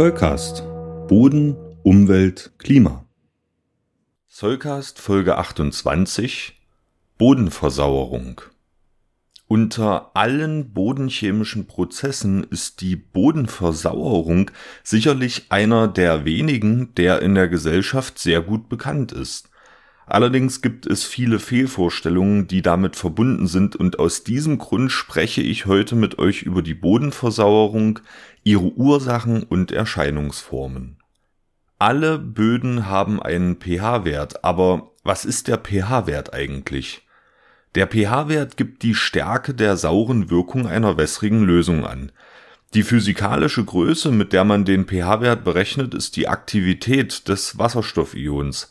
Zollcast Boden, Umwelt, Klima. Zollcast Folge 28 Bodenversauerung. Unter allen bodenchemischen Prozessen ist die Bodenversauerung sicherlich einer der wenigen, der in der Gesellschaft sehr gut bekannt ist. Allerdings gibt es viele Fehlvorstellungen, die damit verbunden sind und aus diesem Grund spreche ich heute mit euch über die Bodenversauerung, ihre Ursachen und Erscheinungsformen. Alle Böden haben einen pH-Wert, aber was ist der pH-Wert eigentlich? Der pH-Wert gibt die Stärke der sauren Wirkung einer wässrigen Lösung an. Die physikalische Größe, mit der man den pH-Wert berechnet, ist die Aktivität des Wasserstoffions.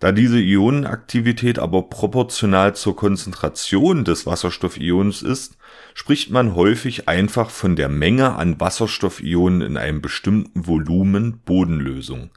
Da diese Ionenaktivität aber proportional zur Konzentration des Wasserstoffions ist, spricht man häufig einfach von der Menge an Wasserstoffionen in einem bestimmten Volumen Bodenlösung.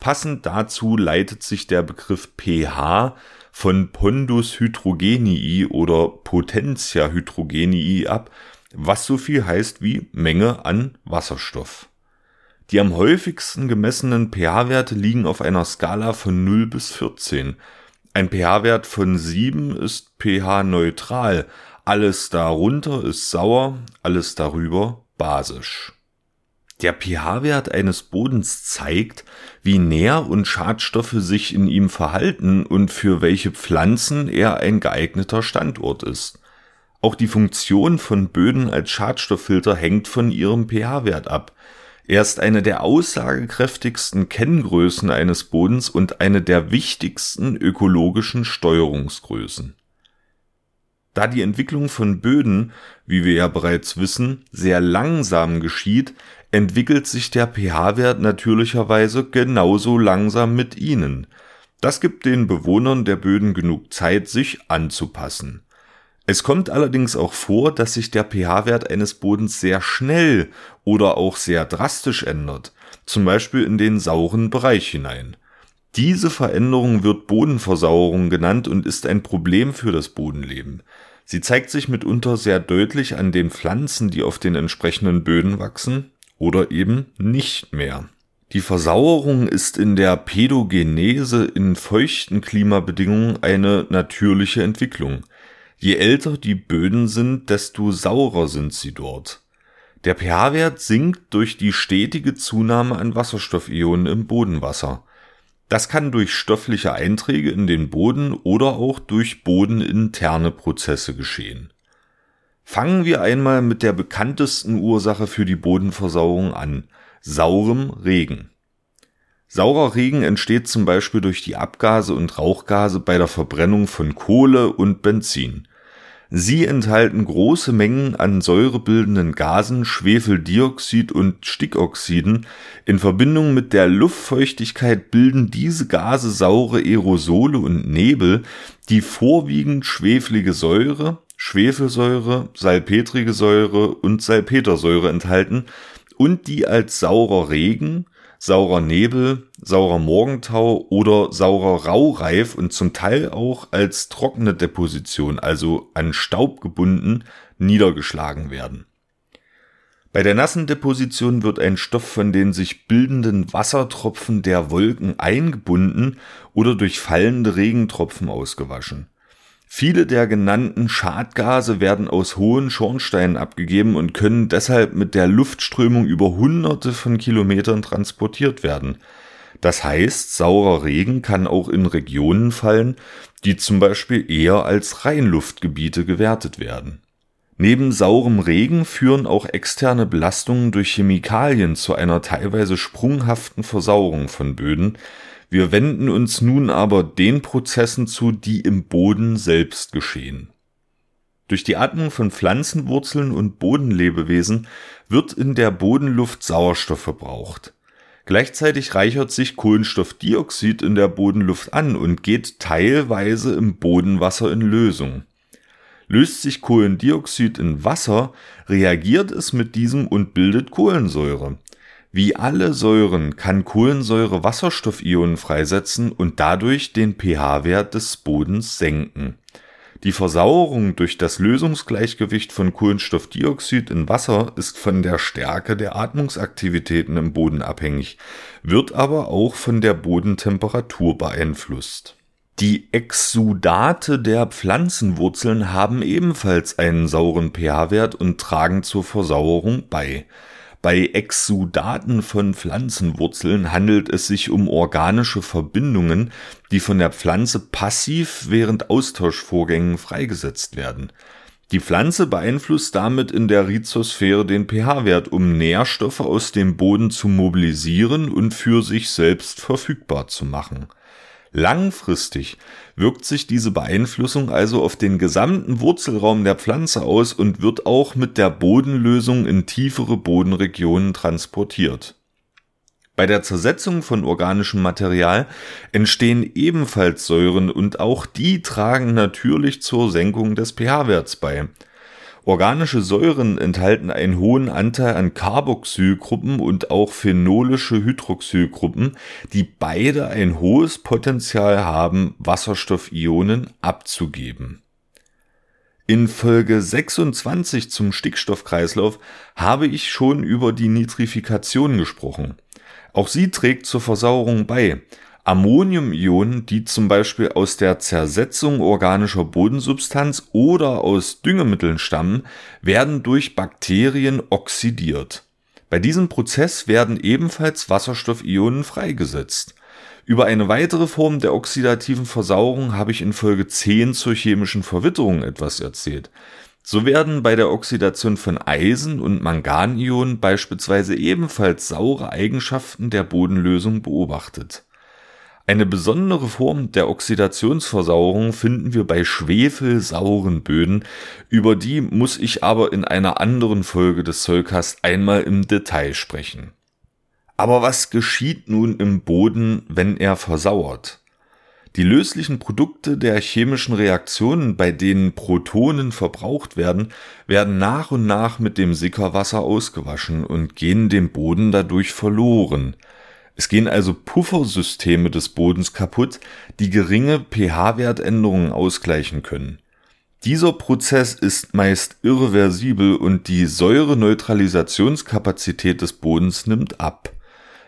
Passend dazu leitet sich der Begriff pH von Pondus hydrogenii oder Potentia hydrogenii ab, was so viel heißt wie Menge an Wasserstoff. Die am häufigsten gemessenen pH-Werte liegen auf einer Skala von 0 bis 14. Ein pH-Wert von 7 ist pH-neutral, alles darunter ist sauer, alles darüber basisch. Der pH-Wert eines Bodens zeigt, wie Nähr- und Schadstoffe sich in ihm verhalten und für welche Pflanzen er ein geeigneter Standort ist. Auch die Funktion von Böden als Schadstofffilter hängt von ihrem pH-Wert ab. Er ist eine der aussagekräftigsten Kenngrößen eines Bodens und eine der wichtigsten ökologischen Steuerungsgrößen. Da die Entwicklung von Böden, wie wir ja bereits wissen, sehr langsam geschieht, entwickelt sich der pH-Wert natürlicherweise genauso langsam mit ihnen. Das gibt den Bewohnern der Böden genug Zeit, sich anzupassen. Es kommt allerdings auch vor, dass sich der pH-Wert eines Bodens sehr schnell oder auch sehr drastisch ändert, zum Beispiel in den sauren Bereich hinein. Diese Veränderung wird Bodenversauerung genannt und ist ein Problem für das Bodenleben. Sie zeigt sich mitunter sehr deutlich an den Pflanzen, die auf den entsprechenden Böden wachsen oder eben nicht mehr. Die Versauerung ist in der Pädogenese in feuchten Klimabedingungen eine natürliche Entwicklung. Je älter die Böden sind, desto saurer sind sie dort. Der pH-Wert sinkt durch die stetige Zunahme an Wasserstoffionen im Bodenwasser. Das kann durch stoffliche Einträge in den Boden oder auch durch bodeninterne Prozesse geschehen. Fangen wir einmal mit der bekanntesten Ursache für die Bodenversauerung an, saurem Regen. Saurer Regen entsteht zum Beispiel durch die Abgase und Rauchgase bei der Verbrennung von Kohle und Benzin. Sie enthalten große Mengen an säurebildenden Gasen, Schwefeldioxid und Stickoxiden. In Verbindung mit der Luftfeuchtigkeit bilden diese Gase saure Aerosole und Nebel, die vorwiegend schwefelige Säure, Schwefelsäure, salpetrige Säure und Salpetersäure enthalten und die als saurer Regen, saurer Nebel, saurer Morgentau oder saurer Raureif und zum Teil auch als trockene Deposition, also an Staub gebunden, niedergeschlagen werden. Bei der nassen Deposition wird ein Stoff von den sich bildenden Wassertropfen der Wolken eingebunden oder durch fallende Regentropfen ausgewaschen. Viele der genannten Schadgase werden aus hohen Schornsteinen abgegeben und können deshalb mit der Luftströmung über hunderte von Kilometern transportiert werden. Das heißt, saurer Regen kann auch in Regionen fallen, die zum Beispiel eher als Reinluftgebiete gewertet werden. Neben saurem Regen führen auch externe Belastungen durch Chemikalien zu einer teilweise sprunghaften Versauerung von Böden, wir wenden uns nun aber den Prozessen zu, die im Boden selbst geschehen. Durch die Atmung von Pflanzenwurzeln und Bodenlebewesen wird in der Bodenluft Sauerstoff verbraucht. Gleichzeitig reichert sich Kohlenstoffdioxid in der Bodenluft an und geht teilweise im Bodenwasser in Lösung. Löst sich Kohlendioxid in Wasser, reagiert es mit diesem und bildet Kohlensäure. Wie alle Säuren kann Kohlensäure Wasserstoffionen freisetzen und dadurch den pH-Wert des Bodens senken. Die Versauerung durch das Lösungsgleichgewicht von Kohlenstoffdioxid in Wasser ist von der Stärke der Atmungsaktivitäten im Boden abhängig, wird aber auch von der Bodentemperatur beeinflusst. Die Exudate der Pflanzenwurzeln haben ebenfalls einen sauren pH-Wert und tragen zur Versauerung bei. Bei Exudaten von Pflanzenwurzeln handelt es sich um organische Verbindungen, die von der Pflanze passiv während Austauschvorgängen freigesetzt werden. Die Pflanze beeinflusst damit in der Rhizosphäre den pH-Wert, um Nährstoffe aus dem Boden zu mobilisieren und für sich selbst verfügbar zu machen Langfristig wirkt sich diese Beeinflussung also auf den gesamten Wurzelraum der Pflanze aus und wird auch mit der Bodenlösung in tiefere Bodenregionen transportiert. Bei der Zersetzung von organischem Material entstehen ebenfalls Säuren und auch die tragen natürlich zur Senkung des pH-Werts bei Organische Säuren enthalten einen hohen Anteil an Carboxylgruppen und auch phenolische Hydroxylgruppen, die beide ein hohes Potenzial haben, Wasserstoffionen abzugeben. In Folge 26 zum Stickstoffkreislauf habe ich schon über die Nitrifikation gesprochen. Auch sie trägt zur Versauerung bei, Ammoniumionen, die zum Beispiel aus der Zersetzung organischer Bodensubstanz oder aus Düngemitteln stammen, werden durch Bakterien oxidiert. Bei diesem Prozess werden ebenfalls Wasserstoffionen freigesetzt. Über eine weitere Form der oxidativen Versauerung habe ich in Folge 10 zur chemischen Verwitterung etwas erzählt. So werden bei der Oxidation von Eisen und Manganionen beispielsweise ebenfalls saure Eigenschaften der Bodenlösung beobachtet eine besondere Form der Oxidationsversauerung finden wir bei schwefelsauren Böden, über die muss ich aber in einer anderen Folge des Zollcast einmal im Detail sprechen. Aber was geschieht nun im Boden, wenn er versauert? Die löslichen Produkte der chemischen Reaktionen, bei denen Protonen verbraucht werden, werden nach und nach mit dem Sickerwasser ausgewaschen und gehen dem Boden dadurch verloren – es gehen also Puffersysteme des Bodens kaputt, die geringe pH-Wertänderungen ausgleichen können. Dieser Prozess ist meist irreversibel und die Säureneutralisationskapazität des Bodens nimmt ab.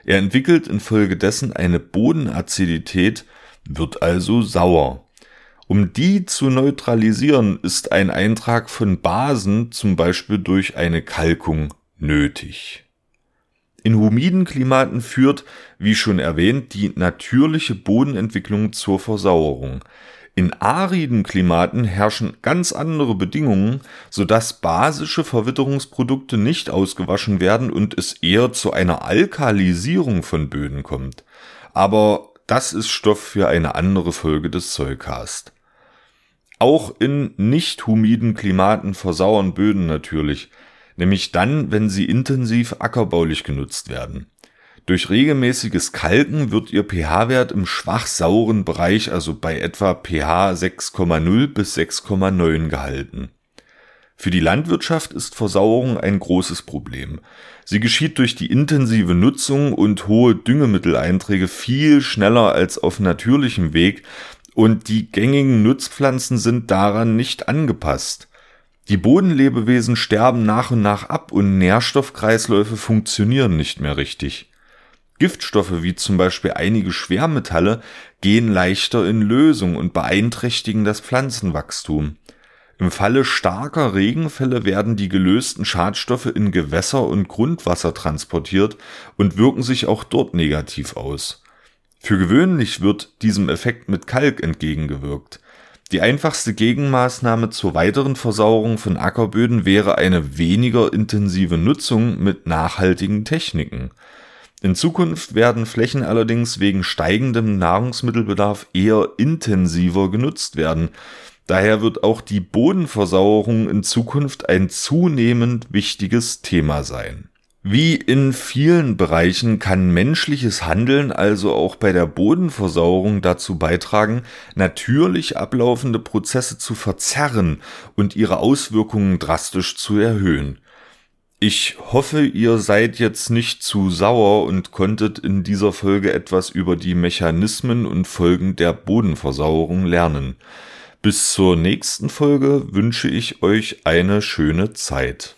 Er entwickelt infolgedessen eine Bodenazidität, wird also sauer. Um die zu neutralisieren, ist ein Eintrag von Basen, zum Beispiel durch eine Kalkung, nötig. In humiden Klimaten führt, wie schon erwähnt, die natürliche Bodenentwicklung zur Versauerung. In ariden Klimaten herrschen ganz andere Bedingungen, sodass basische Verwitterungsprodukte nicht ausgewaschen werden und es eher zu einer Alkalisierung von Böden kommt. Aber das ist Stoff für eine andere Folge des Zollcast. Auch in nicht humiden Klimaten versauern Böden natürlich nämlich dann, wenn sie intensiv ackerbaulich genutzt werden. Durch regelmäßiges Kalken wird ihr pH-Wert im schwach sauren Bereich, also bei etwa pH 6,0 bis 6,9 gehalten. Für die Landwirtschaft ist Versauerung ein großes Problem. Sie geschieht durch die intensive Nutzung und hohe Düngemitteleinträge viel schneller als auf natürlichem Weg und die gängigen Nutzpflanzen sind daran nicht angepasst. Die Bodenlebewesen sterben nach und nach ab und Nährstoffkreisläufe funktionieren nicht mehr richtig. Giftstoffe wie zum Beispiel einige Schwermetalle gehen leichter in Lösung und beeinträchtigen das Pflanzenwachstum. Im Falle starker Regenfälle werden die gelösten Schadstoffe in Gewässer und Grundwasser transportiert und wirken sich auch dort negativ aus. Für gewöhnlich wird diesem Effekt mit Kalk entgegengewirkt. Die einfachste Gegenmaßnahme zur weiteren Versauerung von Ackerböden wäre eine weniger intensive Nutzung mit nachhaltigen Techniken. In Zukunft werden Flächen allerdings wegen steigendem Nahrungsmittelbedarf eher intensiver genutzt werden. Daher wird auch die Bodenversauerung in Zukunft ein zunehmend wichtiges Thema sein wie in vielen Bereichen kann menschliches Handeln also auch bei der Bodenversauerung dazu beitragen, natürlich ablaufende Prozesse zu verzerren und ihre Auswirkungen drastisch zu erhöhen. Ich hoffe, ihr seid jetzt nicht zu sauer und konntet in dieser Folge etwas über die Mechanismen und Folgen der Bodenversauerung lernen. Bis zur nächsten Folge wünsche ich euch eine schöne Zeit.